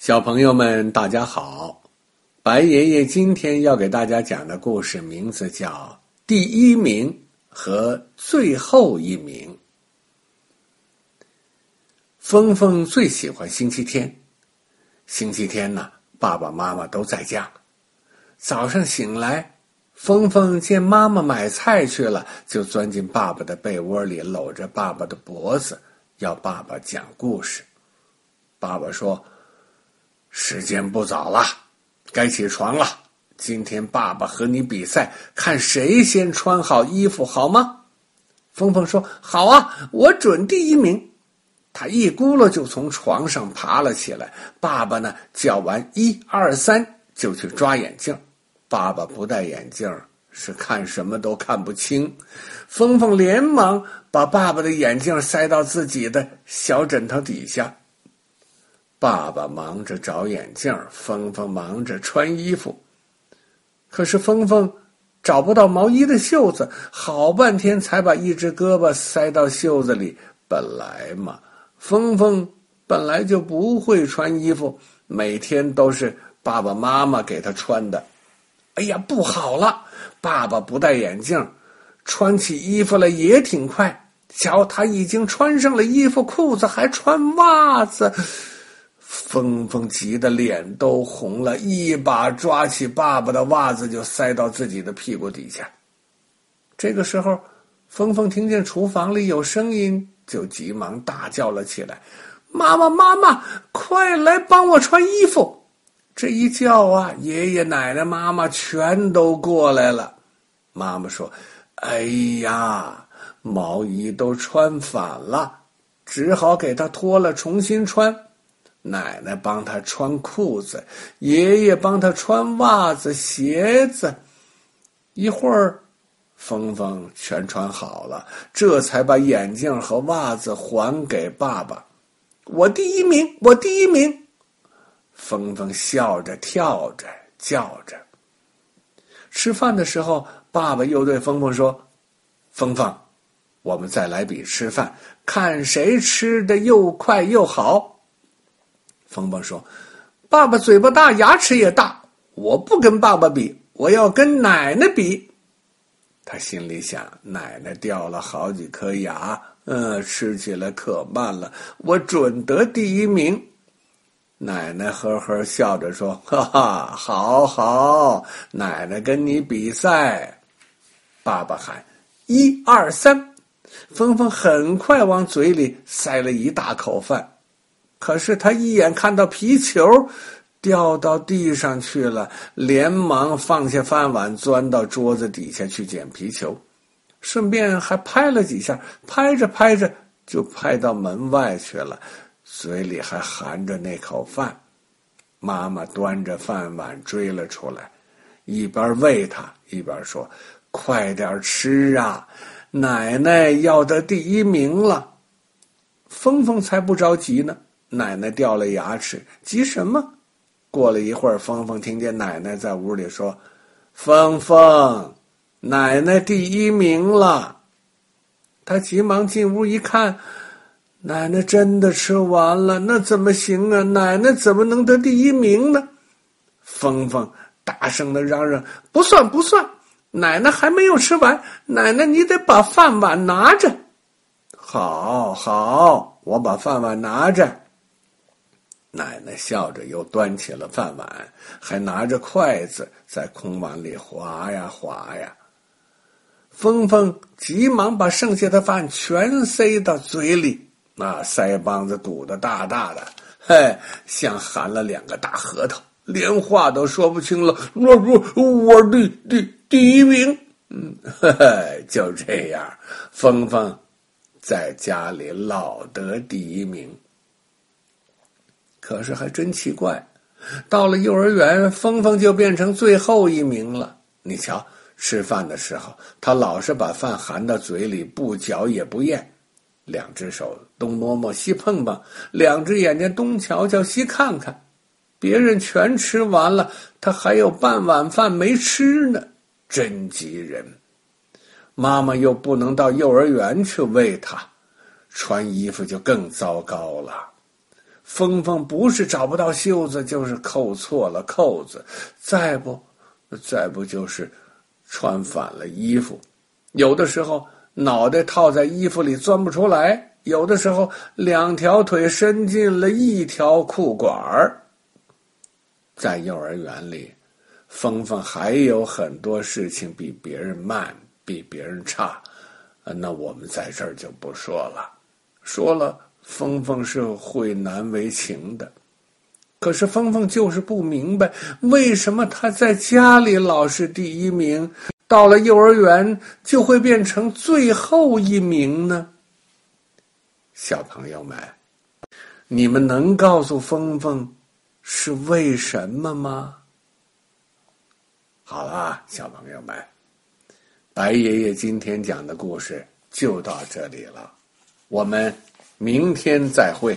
小朋友们，大家好！白爷爷今天要给大家讲的故事名字叫《第一名和最后一名》。峰峰最喜欢星期天，星期天呢，爸爸妈妈都在家。早上醒来，峰峰见妈妈买菜去了，就钻进爸爸的被窝里，搂着爸爸的脖子，要爸爸讲故事。爸爸说。时间不早了，该起床了。今天爸爸和你比赛，看谁先穿好衣服，好吗？峰峰说：“好啊，我准第一名。”他一咕噜就从床上爬了起来。爸爸呢，叫完一二三，就去抓眼镜。爸爸不戴眼镜，是看什么都看不清。峰峰连忙把爸爸的眼镜塞到自己的小枕头底下。爸爸忙着找眼镜，峰峰忙着穿衣服。可是峰峰找不到毛衣的袖子，好半天才把一只胳膊塞到袖子里。本来嘛，峰峰本来就不会穿衣服，每天都是爸爸妈妈给他穿的。哎呀，不好了！爸爸不戴眼镜，穿起衣服来也挺快。瞧，他已经穿上了衣服，裤子还穿袜子。峰峰急得脸都红了，一把抓起爸爸的袜子就塞到自己的屁股底下。这个时候，峰峰听见厨房里有声音，就急忙大叫了起来：“妈妈，妈妈，快来帮我穿衣服！”这一叫啊，爷爷奶奶、妈妈全都过来了。妈妈说：“哎呀，毛衣都穿反了，只好给他脱了，重新穿。”奶奶帮他穿裤子，爷爷帮他穿袜子、鞋子。一会儿，峰峰全穿好了，这才把眼镜和袜子还给爸爸。我第一名，我第一名！峰峰笑着、跳着、叫着。吃饭的时候，爸爸又对峰峰说：“峰峰，我们再来比吃饭，看谁吃的又快又好。”峰峰说：“爸爸嘴巴大，牙齿也大，我不跟爸爸比，我要跟奶奶比。”他心里想：“奶奶掉了好几颗牙，嗯，吃起来可慢了，我准得第一名。”奶奶呵呵笑着说：“哈哈，好好，奶奶跟你比赛。”爸爸喊：“一二三！”峰峰很快往嘴里塞了一大口饭。可是他一眼看到皮球掉到地上去了，连忙放下饭碗，钻到桌子底下去捡皮球，顺便还拍了几下，拍着拍着就拍到门外去了，嘴里还含着那口饭。妈妈端着饭碗追了出来，一边喂他一边说：“快点吃啊，奶奶要得第一名了。”峰峰才不着急呢。奶奶掉了牙齿，急什么？过了一会儿，峰峰听见奶奶在屋里说：“峰峰，奶奶第一名了。”他急忙进屋一看，奶奶真的吃完了，那怎么行啊？奶奶怎么能得第一名呢？峰峰大声的嚷嚷：“不算不算，奶奶还没有吃完，奶奶你得把饭碗拿着。”好好，我把饭碗拿着。奶奶笑着，又端起了饭碗，还拿着筷子在空碗里划呀划呀。峰峰急忙把剩下的饭全塞到嘴里，那腮帮子鼓得大大的，嘿，像含了两个大核桃，连话都说不清了。我我我第第第一名，嗯，嘿嘿，就这样，峰峰在家里老得第一名。可是还真奇怪，到了幼儿园，峰峰就变成最后一名了。你瞧，吃饭的时候，他老是把饭含到嘴里，不嚼也不咽，两只手东摸摸西碰碰，两只眼睛东瞧瞧西看看，别人全吃完了，他还有半碗饭没吃呢，真急人。妈妈又不能到幼儿园去喂他，穿衣服就更糟糕了。峰峰不是找不到袖子，就是扣错了扣子，再不，再不就是穿反了衣服。有的时候脑袋套在衣服里钻不出来，有的时候两条腿伸进了一条裤管儿。在幼儿园里，峰峰还有很多事情比别人慢，比别人差，那我们在这儿就不说了。说了，峰峰是会难为情的。可是峰峰就是不明白，为什么他在家里老是第一名，到了幼儿园就会变成最后一名呢？小朋友们，你们能告诉峰峰？是为什么吗？好了，小朋友们，白爷爷今天讲的故事就到这里了，我们明天再会。